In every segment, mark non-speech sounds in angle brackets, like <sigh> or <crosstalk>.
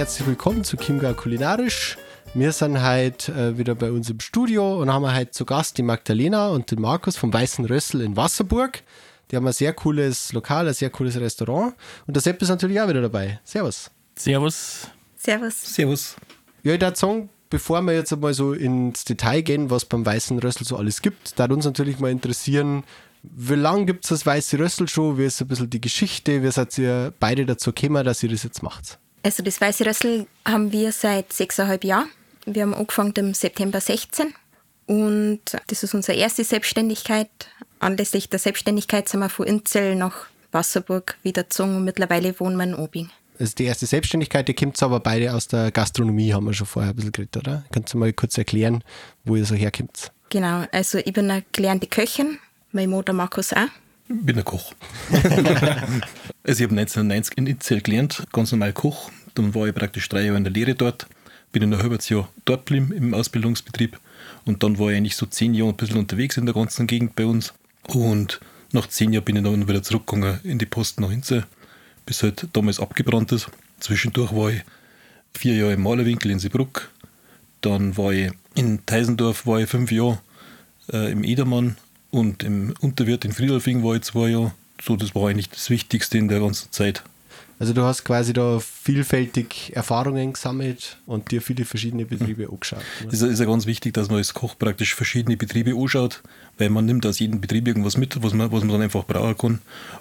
Herzlich willkommen zu Chiemgau Kulinarisch. Wir sind heute äh, wieder bei uns im Studio und haben heute zu Gast die Magdalena und den Markus vom Weißen Rössel in Wasserburg. Die haben ein sehr cooles Lokal, ein sehr cooles Restaurant. Und der Sepp ist natürlich auch wieder dabei. Servus. Servus. Servus. Servus. Ja, ich würde sagen, bevor wir jetzt einmal so ins Detail gehen, was beim Weißen Rössel so alles gibt, da uns natürlich mal interessieren, wie lange gibt es das Weiße Rössel schon? Wie ist ein bisschen die Geschichte? Wie seid ihr beide dazu gekommen, dass ihr das jetzt macht? Also das Weiße Rössel haben wir seit sechseinhalb Jahren. Wir haben angefangen im September 16 und das ist unsere erste Selbstständigkeit. Anlässlich der Selbstständigkeit sind wir von Inzell nach Wasserburg wieder gezogen und mittlerweile wohnen wir in Obing. Also die erste Selbstständigkeit, die kommt aber beide aus der Gastronomie, haben wir schon vorher ein bisschen geredet, oder? Kannst du mal kurz erklären, wo ihr so herkommt? Genau, also ich bin eine gelernte Köchin, mein Mutter Markus auch. Ich bin ein Koch. <laughs> also ich habe 1990 in Itzel gelernt, ganz normal Koch. Dann war ich praktisch drei Jahre in der Lehre dort. Bin in ein halbes Jahr dort geblieben im Ausbildungsbetrieb. Und dann war ich eigentlich so zehn Jahre ein bisschen unterwegs in der ganzen Gegend bei uns. Und nach zehn Jahren bin ich dann wieder zurückgegangen in die Post nach Inze, bis halt damals abgebrannt ist. Zwischendurch war ich vier Jahre im Malerwinkel in Seebruck. Dann war ich in Teisendorf war ich fünf Jahre äh, im Edermann und im Unterwirt in Friedolfing war ich zwei Jahre. So, das war eigentlich das Wichtigste in der ganzen Zeit. Also du hast quasi da vielfältig Erfahrungen gesammelt und dir viele verschiedene Betriebe mhm. angeschaut. Ne? Das ist ja ganz wichtig, dass man als Koch praktisch verschiedene Betriebe anschaut, weil man nimmt aus jedem Betrieb irgendwas mit, was man, was man dann einfach brauchen kann.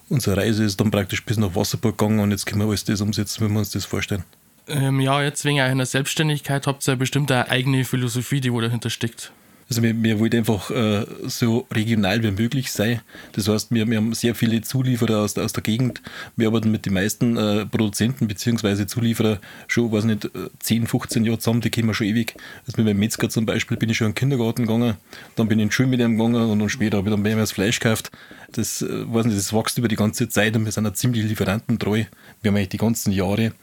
Unsere Reise ist dann praktisch bis nach Wasserburg gegangen und jetzt können wir alles das umsetzen, wie wir uns das vorstellen. Ähm, ja, jetzt wegen einer Selbstständigkeit habt ihr ja bestimmt eine eigene Philosophie, die wo dahinter steckt. Also wir, wir wollten einfach äh, so regional wie möglich sein. Das heißt, wir, wir haben sehr viele Zulieferer aus, aus der Gegend. Wir arbeiten mit den meisten äh, Produzenten bzw. Zulieferer schon, weiß nicht, 10, 15 Jahre zusammen, die kennen wir schon ewig. Also mit meinem Metzger zum Beispiel bin ich schon in den Kindergarten gegangen, dann bin ich in die Schule mit ihm gegangen und dann später habe ich dann bei ihm das Fleisch gekauft. Das, äh, weiß nicht, das wächst über die ganze Zeit und wir sind auch ziemlich lieferantentreu. Wir haben eigentlich die ganzen Jahre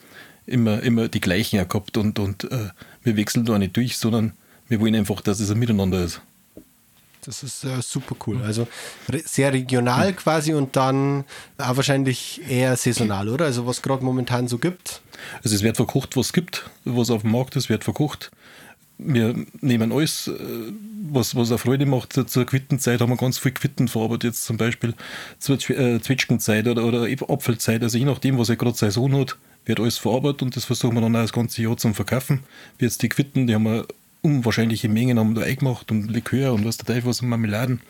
immer, immer die gleichen gehabt und, und äh, wir wechseln da nicht durch, sondern wir wollen einfach, dass es ein Miteinander ist. Das ist äh, super cool. Also re sehr regional quasi und dann auch wahrscheinlich eher saisonal, oder? Also was gerade momentan so gibt. Also es wird verkocht, was es gibt, was auf dem Markt ist, wird verkocht. Wir nehmen alles, äh, was, was eine Freude macht. Zur Quittenzeit haben wir ganz viel Quitten verarbeitet, jetzt zum Beispiel zur äh, Zwetschgenzeit oder, oder Apfelzeit. Also je nachdem, was er gerade Saison hat, wird alles verarbeitet und das versuchen wir dann auch das ganze Jahr zum Verkaufen. Wie jetzt die Quitten, die haben wir unwahrscheinliche Mengen haben da eingemacht und Likör und was der Teufel was und Marmeladen.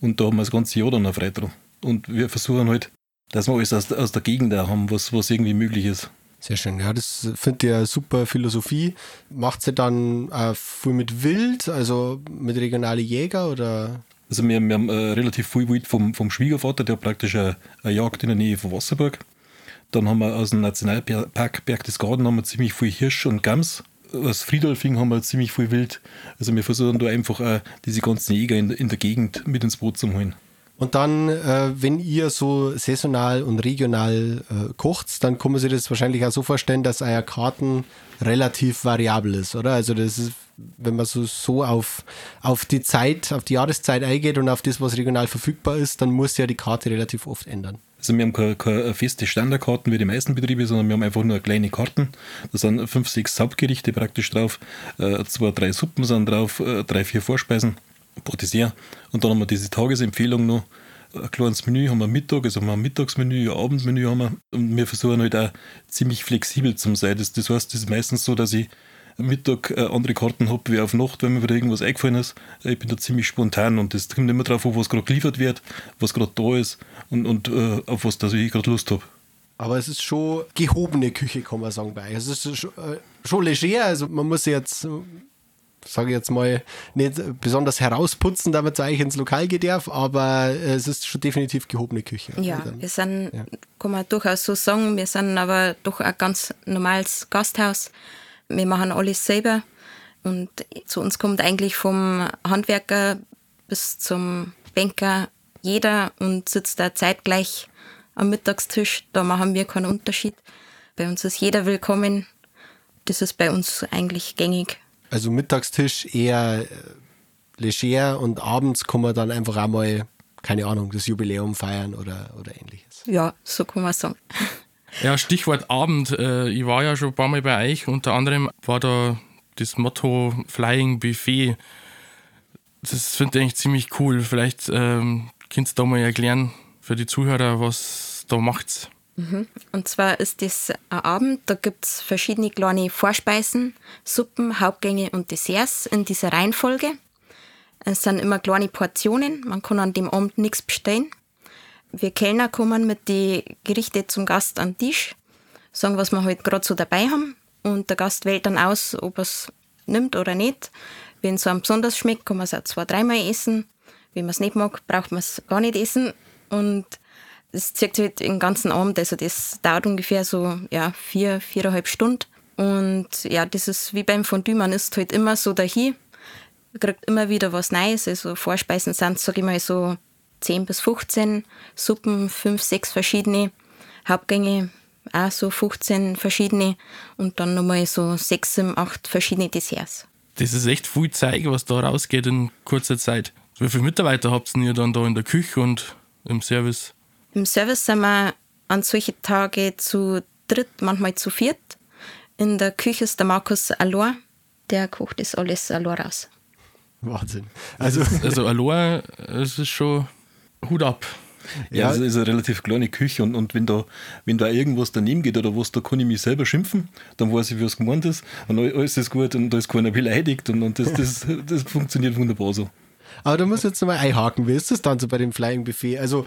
Und da haben wir das ganze Jahr dann auch frei dran. Und wir versuchen halt, dass wir alles aus, aus der Gegend da haben, was, was irgendwie möglich ist. Sehr schön, ja, das finde ich eine super Philosophie. Macht sie dann äh, viel mit Wild, also mit regionalen Jäger oder? Also wir, wir haben äh, relativ viel Wild vom, vom Schwiegervater, der praktisch eine, eine Jagd in der Nähe von Wasserburg. Dann haben wir aus dem Nationalpark Berchtesgaden haben wir ziemlich viel Hirsch und Gams aus Friedolfing haben wir ziemlich viel Wild. Also wir versuchen da einfach auch diese ganzen Jäger in, in der Gegend mit ins Boot zu holen. Und dann, äh, wenn ihr so saisonal und regional äh, kocht, dann kann man sich das wahrscheinlich auch so vorstellen, dass euer Karten relativ variabel ist, oder? Also das ist, wenn man so, so auf, auf die Zeit, auf die Jahreszeit eingeht und auf das, was regional verfügbar ist, dann muss ja die Karte relativ oft ändern. Also wir haben keine, keine feste Standardkarten wie die meisten Betriebe, sondern wir haben einfach nur kleine Karten. Da sind fünf, sechs Hauptgerichte praktisch drauf, äh, zwei, drei Suppen sind drauf, äh, drei, vier Vorspeisen pro Dessert. Und dann haben wir diese Tagesempfehlung noch. Ein kleines Menü haben wir Mittag, also haben wir ein Mittagsmenü, ein Abendmenü haben wir. Und wir versuchen halt auch ziemlich flexibel zu sein. Das, das heißt, es ist meistens so, dass ich Mittag äh, andere Karten habe wie auf Nacht, wenn mir wieder irgendwas eingefallen ist. Ich bin da ziemlich spontan und das kommt immer darauf an, was gerade geliefert wird, was gerade da ist und, und äh, auf was dass ich gerade Lust habe. Aber es ist schon gehobene Küche, kann man sagen, bei euch. Es ist schon, äh, schon leger, also man muss jetzt sage ich jetzt mal, nicht besonders herausputzen, damit es eigentlich ins Lokal geht darf, aber es ist schon definitiv gehobene Küche. Ja, wir sind, ja. kann man durchaus so sagen, wir sind aber doch ein ganz normales Gasthaus. Wir machen alles selber und zu uns kommt eigentlich vom Handwerker bis zum Banker jeder und sitzt da zeitgleich am Mittagstisch. Da machen wir keinen Unterschied. Bei uns ist jeder willkommen. Das ist bei uns eigentlich gängig. Also Mittagstisch eher äh, leger und abends kann man dann einfach einmal, keine Ahnung, das Jubiläum feiern oder, oder ähnliches. Ja, so kann man sagen. Ja, Stichwort Abend. Äh, ich war ja schon ein paar Mal bei euch. Unter anderem war da das Motto Flying Buffet. Das finde ich eigentlich ziemlich cool. Vielleicht ähm, könnt ihr da mal erklären für die Zuhörer, was da macht's. Mhm. Und zwar ist das ein Abend, da gibt es verschiedene kleine Vorspeisen, Suppen, Hauptgänge und Desserts in dieser Reihenfolge. Es sind immer kleine Portionen, man kann an dem Abend nichts bestellen. Wir Kellner kommen mit den Gerichten zum Gast an den Tisch, sagen, was wir halt gerade so dabei haben und der Gast wählt dann aus, ob er es nimmt oder nicht. Wenn es einem besonders schmeckt, kann man es auch zwei, dreimal essen. Wenn man es nicht mag, braucht man es gar nicht essen. Und das zieht halt den ganzen Abend, also das dauert ungefähr so ja, vier, viereinhalb Stunden. Und ja, das ist wie beim Fondue, man isst halt immer so dahin, kriegt immer wieder was Neues. Also Vorspeisen sind, sage ich mal, so 10 bis 15, Suppen 5, 6 verschiedene, Hauptgänge auch so 15 verschiedene und dann nochmal so 6, 7, 8 verschiedene Desserts. Das ist echt viel Zeug, was da rausgeht in kurzer Zeit. Wie viele Mitarbeiter habt ihr dann da in der Küche und im Service? Im Service sind wir an solchen Tagen zu dritt, manchmal zu viert. In der Küche ist der Markus Alor, der kocht das alles Alor raus. Wahnsinn. Also, also Alor, es ist schon Hut ab. Ja, es ist eine relativ kleine Küche und, und wenn, da, wenn da irgendwas daneben geht oder was, da kann ich mich selber schimpfen, dann weiß ich, wie es gemeint ist und alles ist gut und da ist keiner beleidigt und, und das, das, das funktioniert wunderbar so. Aber da muss jetzt nochmal einhaken. Wie ist das dann so bei dem Flying Buffet? Also,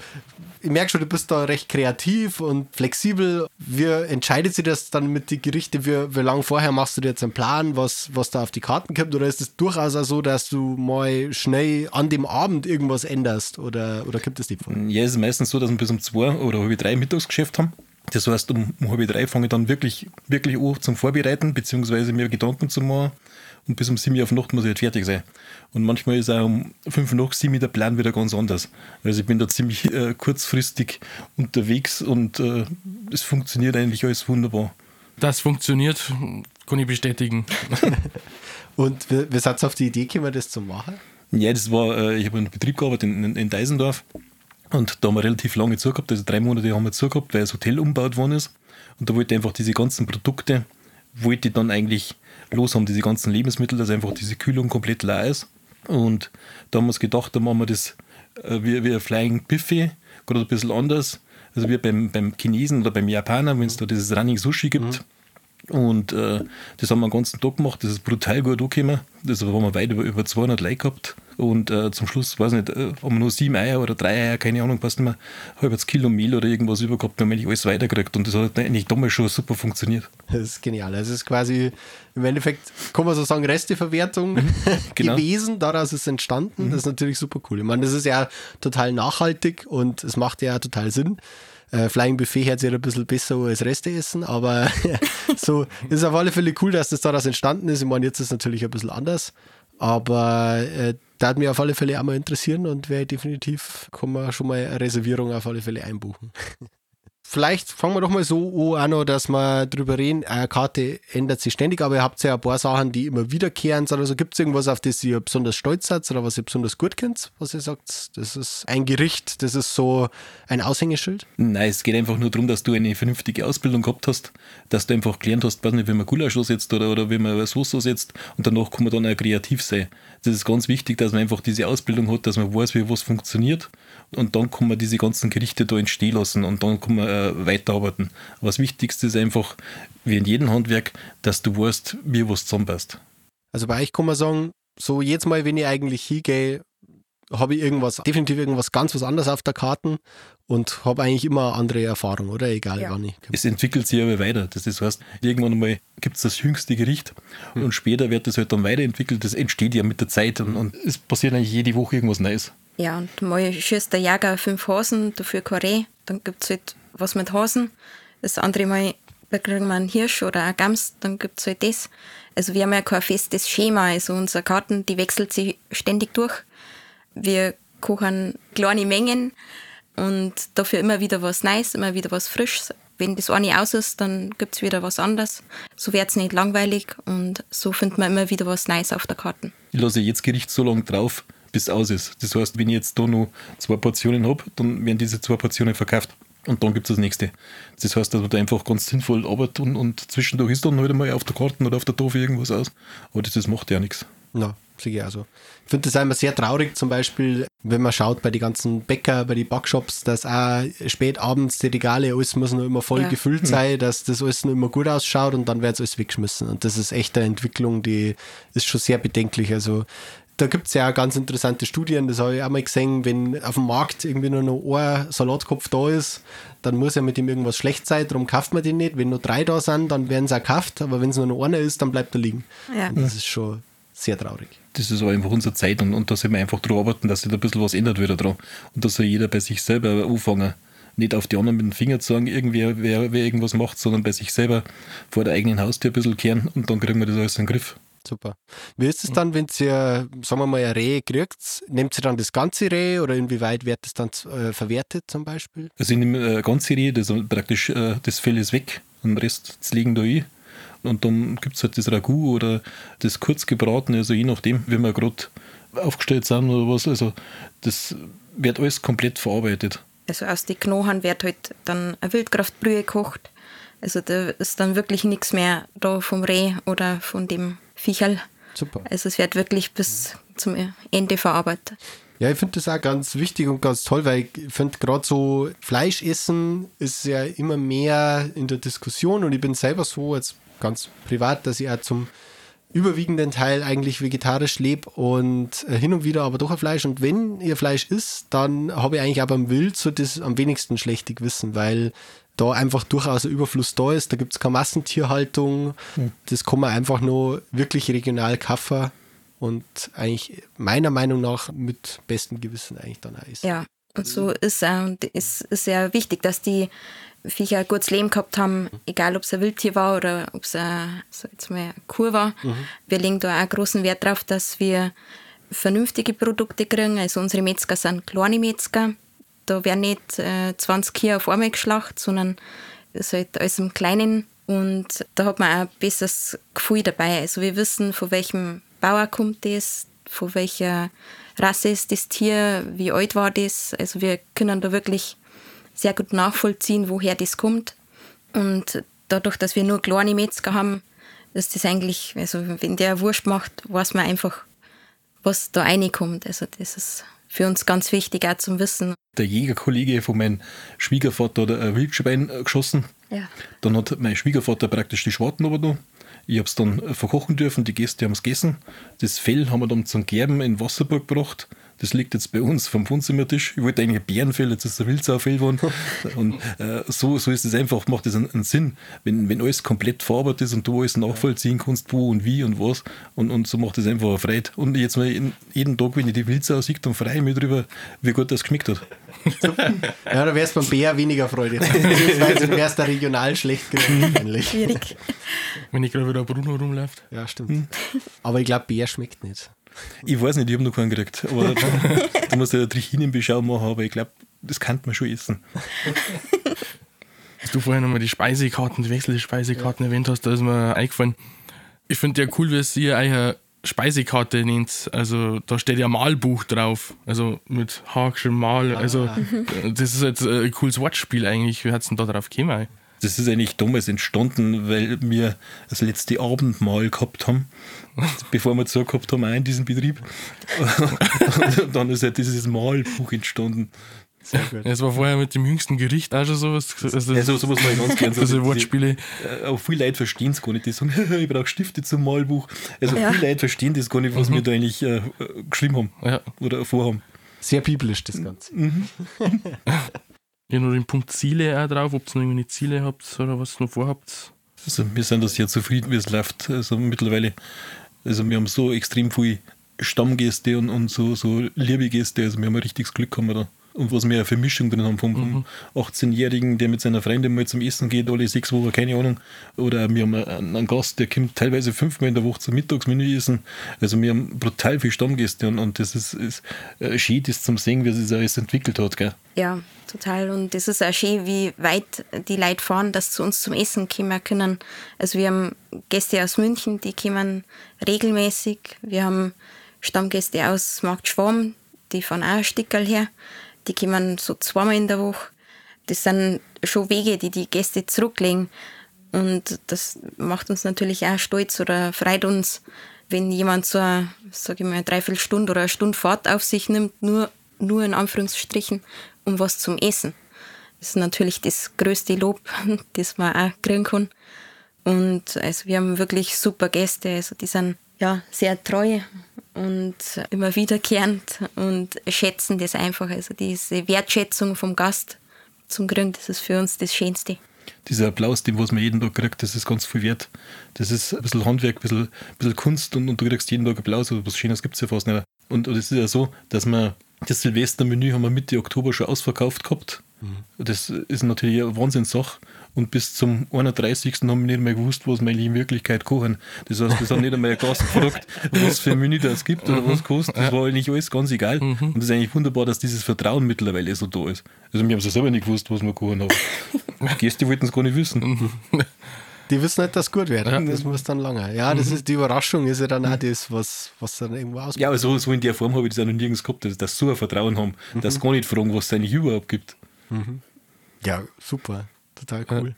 ich merke schon, du bist da recht kreativ und flexibel. Wie entscheidet sich das dann mit den Gerichten? Wie, wie lange vorher machst du dir jetzt einen Plan, was, was da auf die Karten kommt? Oder ist es durchaus auch so, dass du mal schnell an dem Abend irgendwas änderst? Oder, oder gibt es nicht vor? Ja, es ist meistens so, dass wir bis um zwei oder halb drei Mittagsgeschäft haben. Das heißt, um halb drei fange ich dann wirklich, wirklich an zum Vorbereiten, beziehungsweise mir Gedanken zu machen und bis um 7 Uhr auf Nacht muss ich halt fertig sein. Und manchmal ist auch um 5 Uhr nach 7 der Plan wieder ganz anders. Also ich bin da ziemlich äh, kurzfristig unterwegs und äh, es funktioniert eigentlich alles wunderbar. Das funktioniert, kann ich bestätigen. <laughs> und wie seid auf die Idee gekommen, das zu machen? Ja, das war, äh, ich habe einen Betrieb gearbeitet in, in, in Deisendorf und da haben wir relativ lange zugehabt, also drei Monate haben wir zugehabt, weil das Hotel umgebaut worden ist. Und da wollte ich einfach diese ganzen Produkte, wollte ich dann eigentlich los haben, diese ganzen Lebensmittel, dass einfach diese Kühlung komplett leer ist. Und da haben wir uns gedacht, da machen wir das äh, wie, wie ein Flying Buffet, gerade ein bisschen anders. Also wie beim, beim Chinesen oder beim Japaner, wenn es da dieses Running Sushi gibt. Mhm. Und äh, das haben wir den ganzen Tag gemacht, das ist brutal gut angekommen. Das haben wir weit über, über 200 Leute gehabt. Und äh, zum Schluss, weiß nicht, äh, haben wir nur sieben Eier oder drei Eier, keine Ahnung, passt nicht mehr, halbes Kilo Mehl oder irgendwas übergehabt, wir haben eigentlich alles weitergekriegt. Und das hat eigentlich damals schon super funktioniert. Das ist genial. Also es ist quasi im Endeffekt, kann man so sagen, Resteverwertung mhm, <laughs> genau. gewesen, daraus ist es entstanden. Mhm. Das ist natürlich super cool. Ich meine, das ist ja total nachhaltig und es macht ja total Sinn. Äh, Flying Buffet hört sich ein bisschen besser als Reste essen, aber <laughs> so ist auf alle Fälle cool, dass das daraus entstanden ist. Ich meine, jetzt ist es natürlich ein bisschen anders, aber äh, da hat mich auf alle Fälle auch mal interessieren und wäre definitiv, kann man schon mal eine Reservierung auf alle Fälle einbuchen. <laughs> Vielleicht fangen wir doch mal so an, dass wir drüber reden. Eine Karte ändert sich ständig, aber ihr habt ja ein paar Sachen, die immer wiederkehren. Also gibt es irgendwas, auf das ihr besonders stolz seid oder was ihr besonders gut kennt, was ihr sagt, das ist ein Gericht, das ist so ein Aushängeschild? Nein, es geht einfach nur darum, dass du eine vernünftige Ausbildung gehabt hast, dass du einfach gelernt hast, weiß nicht, wie man Gulasch setzt oder, oder wie man Soße setzt und danach kann man dann auch kreativ sein. Das ist ganz wichtig, dass man einfach diese Ausbildung hat, dass man weiß, wie was funktioniert und dann kann man diese ganzen Gerichte da entstehen lassen und dann kann man äh, weiterarbeiten. Aber das Wichtigste ist einfach, wie in jedem Handwerk, dass du weißt, wie was zusammenpasst. Also bei euch kann man sagen, so jedes Mal, wenn ich eigentlich hingehe, habe ich irgendwas, definitiv irgendwas ganz was anderes auf der Karte und habe eigentlich immer andere Erfahrungen, oder? Egal ja. wann ich. Es entwickelt sich aber weiter. Das heißt, irgendwann mal gibt es das jüngste Gericht mhm. und später wird das halt dann weiterentwickelt. Das entsteht ja mit der Zeit und, und es passiert eigentlich jede Woche irgendwas Neues. Ja, und mal schießt der Jäger fünf Hasen, dafür Karree, dann gibt es halt was mit Hasen. Das andere Mal kriegen wir einen Hirsch oder einen Gams, dann gibt es halt das. Also wir haben ja kein festes Schema, also unsere Karten, die wechselt sich ständig durch. Wir kochen kleine Mengen und dafür immer wieder was Neues, immer wieder was Frisches. Wenn das eine aus ist, dann gibt es wieder was anderes. So wird es nicht langweilig und so findet man immer wieder was Neues auf der Karte. Ich lasse jetzt Gericht so lange drauf, bis es aus ist. Das heißt, wenn ich jetzt da noch zwei Portionen habe, dann werden diese zwei Portionen verkauft. Und dann gibt es das nächste. Das heißt, dass man da einfach ganz sinnvoll arbeitet und, und zwischendurch ist dann halt mal auf der Karte oder auf der Tafel irgendwas aus. Aber das, das macht ja nichts. Ja, sehe ich auch so. Ich finde das immer sehr traurig, zum Beispiel, wenn man schaut bei den ganzen Bäcker, bei den Backshops, dass auch spät abends die Regale, alles muss noch immer voll ja. gefüllt sein, dass das alles noch immer gut ausschaut und dann wird es alles weggeschmissen. Und das ist echt eine Entwicklung, die ist schon sehr bedenklich. Also da gibt es ja auch ganz interessante Studien, das habe ich auch mal gesehen, wenn auf dem Markt irgendwie nur noch ein Salatkopf da ist, dann muss ja mit ihm irgendwas schlecht sein, darum kauft man den nicht. Wenn nur drei da sind, dann werden sie auch gekauft, aber wenn es nur noch einer ist, dann bleibt er liegen. Ja. Und das ist schon sehr traurig. Das ist aber einfach unsere Zeit und, und da soll man einfach daran arbeiten, dass sich da ein bisschen was ändert wieder dran. Und da soll jeder bei sich selber anfangen. Nicht auf die anderen mit dem Finger zu sagen, irgendwer, wer, wer irgendwas macht, sondern bei sich selber vor der eigenen Haustür ein bisschen kehren und dann kriegen wir das alles in den Griff. Super. Wie ist es dann, wenn ihr, sagen wir mal, ein Reh kriegt? Nehmt ihr dann das ganze Reh oder inwieweit wird das dann äh, verwertet zum Beispiel? Also ich nehme äh, ganze Reh, das praktisch äh, das Fell ist weg und den Rest das legen da ein. Und dann gibt es halt das Ragout oder das kurzgebratene, also je nachdem, wie wir gerade aufgestellt sind oder was. Also das wird alles komplett verarbeitet. Also aus den Knochen wird halt dann eine Wildkraftbrühe gekocht. Also da ist dann wirklich nichts mehr da vom Reh oder von dem Viecherl. Super. Also es wird wirklich bis zum Ende verarbeitet. Ja, ich finde das auch ganz wichtig und ganz toll, weil ich finde gerade so Fleischessen ist ja immer mehr in der Diskussion und ich bin selber so jetzt ganz privat, dass ich auch zum überwiegenden Teil eigentlich vegetarisch lebe und äh, hin und wieder aber doch ein Fleisch. Und wenn ihr Fleisch isst, dann habe ich eigentlich auch beim Wild so das am wenigsten schlechte Gewissen, weil da einfach durchaus ein Überfluss da ist. Da gibt es keine Massentierhaltung. Mhm. Das kann man einfach nur wirklich regional kaufen und eigentlich meiner Meinung nach mit bestem Gewissen eigentlich dann auch ist. Ja, und so ist es ist sehr wichtig, dass die Viecher ein gutes Leben gehabt haben, egal ob es ein Wildtier war oder ob es ein, so jetzt mal eine Kuh war. Mhm. Wir legen da auch großen Wert darauf, dass wir vernünftige Produkte kriegen. Also unsere Metzger sind kleine Metzger. Da werden nicht äh, 20 Kühe auf einmal geschlachtet, sondern es halt alles im Kleinen. Und da hat man auch ein besseres Gefühl dabei. Also wir wissen, von welchem Bauer kommt das, von welcher Rasse ist das Tier, wie alt war das. Also wir können da wirklich sehr gut nachvollziehen, woher das kommt. Und dadurch, dass wir nur kleine Metzger haben, ist das eigentlich, also wenn der Wurst macht, weiß man einfach, was da reinkommt. Also das ist für uns ganz wichtig auch zum Wissen. Der Jägerkollege von meinem Schwiegervater hat ein Wildschwein geschossen. Ja. Dann hat mein Schwiegervater praktisch die Schwarten aber Ich habe es dann verkochen dürfen, die Gäste haben es gegessen. Das Fell haben wir dann zum Gerben in Wasserburg gebracht. Das liegt jetzt bei uns vom Wohnzimmertisch. Ich wollte eigentlich Bärenfell, jetzt ist ein Wildsaufell geworden. <laughs> Und äh, so, so ist es einfach, macht das einen, einen, Sinn, wenn, wenn alles komplett verarbeitet ist und du alles nachvollziehen kannst, wo und wie und was. Und, und so macht es einfach eine Freude. Und jetzt mal jeden Tag, wenn ich die Wildsau sehe, dann freue ich mich darüber, wie gut das geschmeckt hat. <laughs> ja, da wär's beim Bär weniger Freude. <laughs> Beziehungsweise wär's da regional schlecht gewesen. Schwierig. Wenn ich gerade wieder Bruno rumläuft. Ja, stimmt. Aber ich glaube, Bär schmeckt nicht. Ich weiß nicht, ich habe noch keinen gekriegt. Aber <laughs> du musst ja Trichinenbeschau machen, aber ich glaube, das kann man schon essen. Dass du vorher nochmal die Speisekarten, die wechselnde Speisekarten ja. erwähnt hast, da ist mir eingefallen. Ich finde ja cool, wie ihr eure Speisekarte nennt. Also da steht ja Malbuch drauf. Also mit H Mal. Also ah. das ist jetzt ein cooles Wortspiel eigentlich. Wie hat es denn da drauf gekommen? Das ist eigentlich damals entstanden, weil wir das letzte Abendmahl gehabt haben, <laughs> bevor wir so gehabt haben, auch in diesem Betrieb. Und dann ist halt dieses Malbuch entstanden. Sehr gut. Es war vorher mit dem jüngsten Gericht auch schon sowas. Also, ja, so, sowas mache ich ganz gerne. So <laughs> also Wortspiele. Äh, auch viele Leute verstehen es gar nicht. Die sagen, <laughs> ich brauche Stifte zum Malbuch. Also ja. viele Leute verstehen das gar nicht, was mhm. wir da eigentlich äh, geschrieben haben ja. oder vorhaben. Sehr biblisch das Ganze. Mhm. Ja, nur den Punkt Ziele auch drauf, ob ihr noch irgendwie Ziele habt oder was ihr noch vorhabt. Also wir sind das sehr zufrieden, wie es läuft. Also mittlerweile, also wir haben so extrem viel Stammgäste und, und so, so liebe. Also wir haben ein richtiges Glück haben wir da. Und was wir für Mischung drin haben, vom, vom 18-Jährigen, der mit seiner Freundin mal zum Essen geht, alle sechs Wochen, keine Ahnung. Oder wir haben einen, einen Gast, der kommt teilweise fünfmal in der Woche zum Mittagsmenü essen. Also wir haben brutal viele Stammgäste und, und das ist, ist äh, schön, das zum sehen, wie sich das alles entwickelt hat. Gell? Ja, total. Und es ist auch schön, wie weit die Leute fahren, dass sie zu uns zum Essen kommen können. Also wir haben Gäste aus München, die kommen regelmäßig. Wir haben Stammgäste aus Markt Schwarm, die fahren auch ein Stückel her. Die kommen so zweimal in der Woche. Das sind schon Wege, die die Gäste zurücklegen. Und das macht uns natürlich auch stolz oder freut uns, wenn jemand so eine, sag ich mal, eine Dreiviertelstunde oder eine Stunde Fahrt auf sich nimmt, nur, nur in Anführungsstrichen, um was zum Essen. Das ist natürlich das größte Lob, <laughs> das man auch kriegen kann. Und also wir haben wirklich super Gäste, also die sind ja sehr treu und immer wiederkehrend und schätzen das einfach. Also diese Wertschätzung vom Gast zum Kriegen, das ist für uns das Schönste. Dieser Applaus, den was man jeden Tag kriegt, das ist ganz viel wert. Das ist ein bisschen Handwerk, ein bisschen, ein bisschen Kunst und, und, du kriegst jeden Tag Applaus. Aber was Schönes gibt es ja fast nicht. Und, und es ist ja so, dass wir das Silvestermenü haben wir Mitte Oktober schon ausverkauft gehabt. Mhm. Das ist natürlich eine Wahnsinnssache. Und bis zum 31. haben wir nicht mehr gewusst, was wir in Wirklichkeit kochen. Das heißt, das hat nicht einmal ein Gast gefragt, <laughs> was für ein Menü das gibt oder was kostet. Das war eigentlich alles ganz egal. Mhm. Und es ist eigentlich wunderbar, dass dieses Vertrauen mittlerweile so da ist. Also wir haben es selber nicht gewusst, was wir kochen haben. <laughs> Die Gäste wollten es gar nicht wissen. Mhm. Die wissen nicht, dass es gut wird. Ja. Das muss dann lange. Ja, das mhm. ist die Überraschung, ist ja dann auch das, was, was dann irgendwo auskommt. Ja, aber so, so in der Form habe ich das auch noch nirgends gehabt, dass, dass so ein Vertrauen haben, mhm. dass sie gar nicht fragen, was es eigentlich überhaupt gibt. Mhm. Ja, super. Total cool. Ja.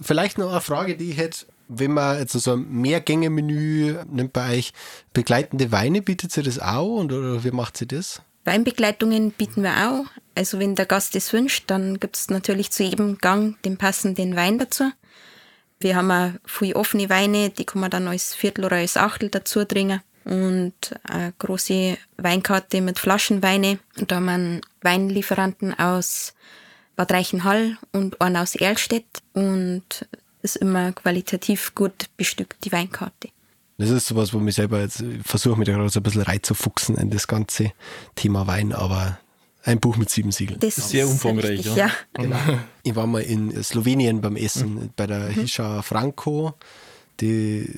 Vielleicht noch eine Frage, die ich hätte. Wenn man jetzt so ein Mehrgänge-Menü nimmt bei euch, begleitende Weine, bietet sie das auch und, oder wie macht sie das? Weinbegleitungen bieten wir auch. Also wenn der Gast es wünscht, dann gibt es natürlich zu jedem Gang den passenden Wein dazu. Wir haben auch viele offene Weine, die kann man dann als Viertel oder als Achtel dazu trinken. Und eine große Weinkarte mit Flaschenweine. Und da haben wir einen Weinlieferanten aus Bad Reichenhall und einen aus Erlstedt und ist immer qualitativ gut bestückt, die Weinkarte. Das ist sowas, wo ich selber jetzt versuche, mich da gerade so ein bisschen reinzufuchsen in das ganze Thema Wein, aber ein Buch mit sieben Siegeln. Das ist sehr umfangreich, richtig, ja. ja. Genau. <laughs> Ich war mal in Slowenien beim Essen mhm. bei der Hisha Franco. Die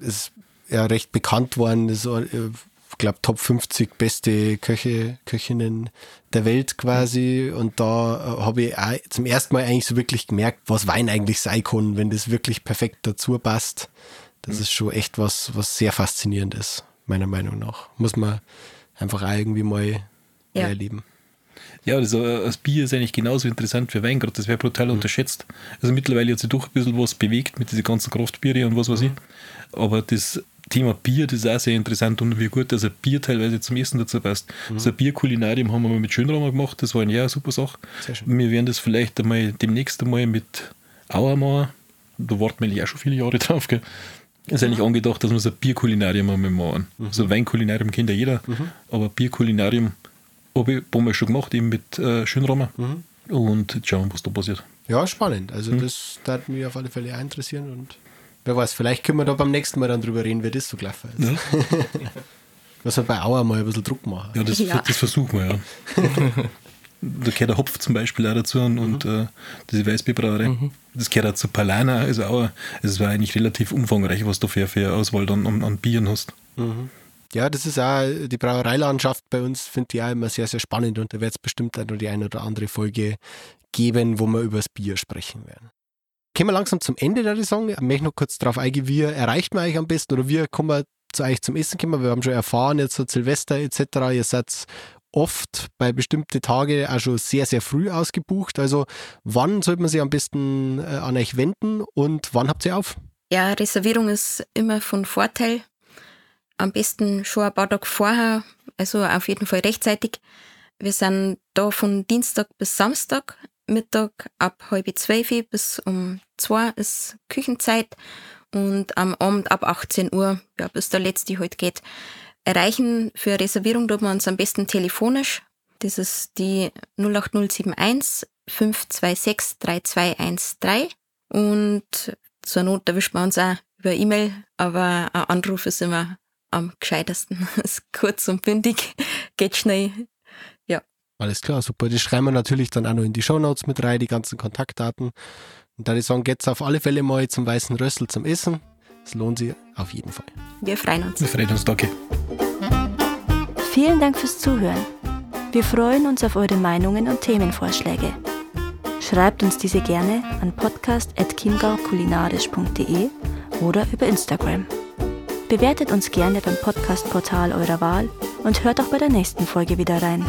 ist ja recht bekannt worden. Das ist, ich glaube, Top 50 beste Köche, Köchinnen der Welt quasi. Und da äh, habe ich zum ersten Mal eigentlich so wirklich gemerkt, was Wein eigentlich sein kann, wenn das wirklich perfekt dazu passt. Das mhm. ist schon echt was, was sehr faszinierend ist, meiner Meinung nach. Muss man einfach auch irgendwie mal ja. erleben. Ja, also das Bier ist eigentlich genauso interessant wie Wein, gerade das wäre brutal mhm. unterschätzt. Also mittlerweile hat sich doch ein bisschen was bewegt mit diesen ganzen Kraftbiere und was weiß ich. Aber das Thema Bier, das ist auch sehr interessant und wie gut, dass ein Bier teilweise zum Essen dazu passt. Mhm. Also ein Bierkulinarium haben wir mal mit Schönraumer gemacht, das war eine, ja, eine super Sache. Wir werden das vielleicht einmal demnächst einmal mit Auer machen. Da warten wir ja auch schon viele Jahre <laughs> drauf. Gell? Ist eigentlich angedacht, dass wir so ein Bierkulinarium einmal machen. Mhm. Also Weinkulinarium kennt ja jeder, mhm. aber Bierkulinarium habe ich ein paar Mal schon gemacht, eben mit äh, Schönraumer. Mhm. Und jetzt schauen wir, was da passiert. Ja, spannend. Also mhm. das würde mich auf alle Fälle interessieren und Wer weiß, vielleicht können wir da beim nächsten Mal dann drüber reden, wie das so gelaufen ist. Ja. <laughs> Was wir bei Auer mal ein bisschen Druck machen. Ja, das, ja. das versuchen wir, ja. <laughs> da gehört der Hopf zum Beispiel auch dazu und, mhm. und äh, diese Weißbierbrauerei. Mhm. Das gehört auch zu Palana, also auch, es war eigentlich relativ umfangreich, was du für, für Auswahl dann an, an Bieren hast. Mhm. Ja, das ist auch die Brauereilandschaft bei uns, finde ich auch immer sehr, sehr spannend und da wird es bestimmt auch noch die eine oder andere Folge geben, wo wir über das Bier sprechen werden kommen wir langsam zum Ende der Saison. Ich möchte noch kurz darauf eingehen, wie erreicht man euch am besten oder wie kommen wir zu euch zum Essen kommen. Wir haben schon erfahren, jetzt so Silvester etc., ihr seid oft bei bestimmten Tagen auch schon sehr, sehr früh ausgebucht. Also wann sollte man sich am besten äh, an euch wenden und wann habt ihr auf? Ja, Reservierung ist immer von Vorteil. Am besten schon ein paar Tage vorher, also auf jeden Fall rechtzeitig. Wir sind da von Dienstag bis Samstag Mittag ab halb zwölf bis um zwei ist Küchenzeit und am Abend ab 18 Uhr, ja, bis der letzte heute halt geht. Erreichen für Reservierung tut man uns am besten telefonisch. Das ist die 08071 526 3213 und zur Not erwischt man uns auch über E-Mail, aber ein Anruf ist immer am gescheitesten. <laughs> ist kurz und bündig, geht schnell. Alles klar, super. Das schreiben wir natürlich dann auch noch in die Shownotes mit rein, die ganzen Kontaktdaten. Und dann ich sagen, geht's auf alle Fälle mal zum Weißen Rössel zum Essen. Es lohnt sich auf jeden Fall. Wir freuen uns. Wir freuen uns, danke. Vielen Dank fürs Zuhören. Wir freuen uns auf eure Meinungen und Themenvorschläge. Schreibt uns diese gerne an podcast.chiemgaukulinarisch.de oder über Instagram. Bewertet uns gerne beim Podcast-Portal eurer Wahl und hört auch bei der nächsten Folge wieder rein.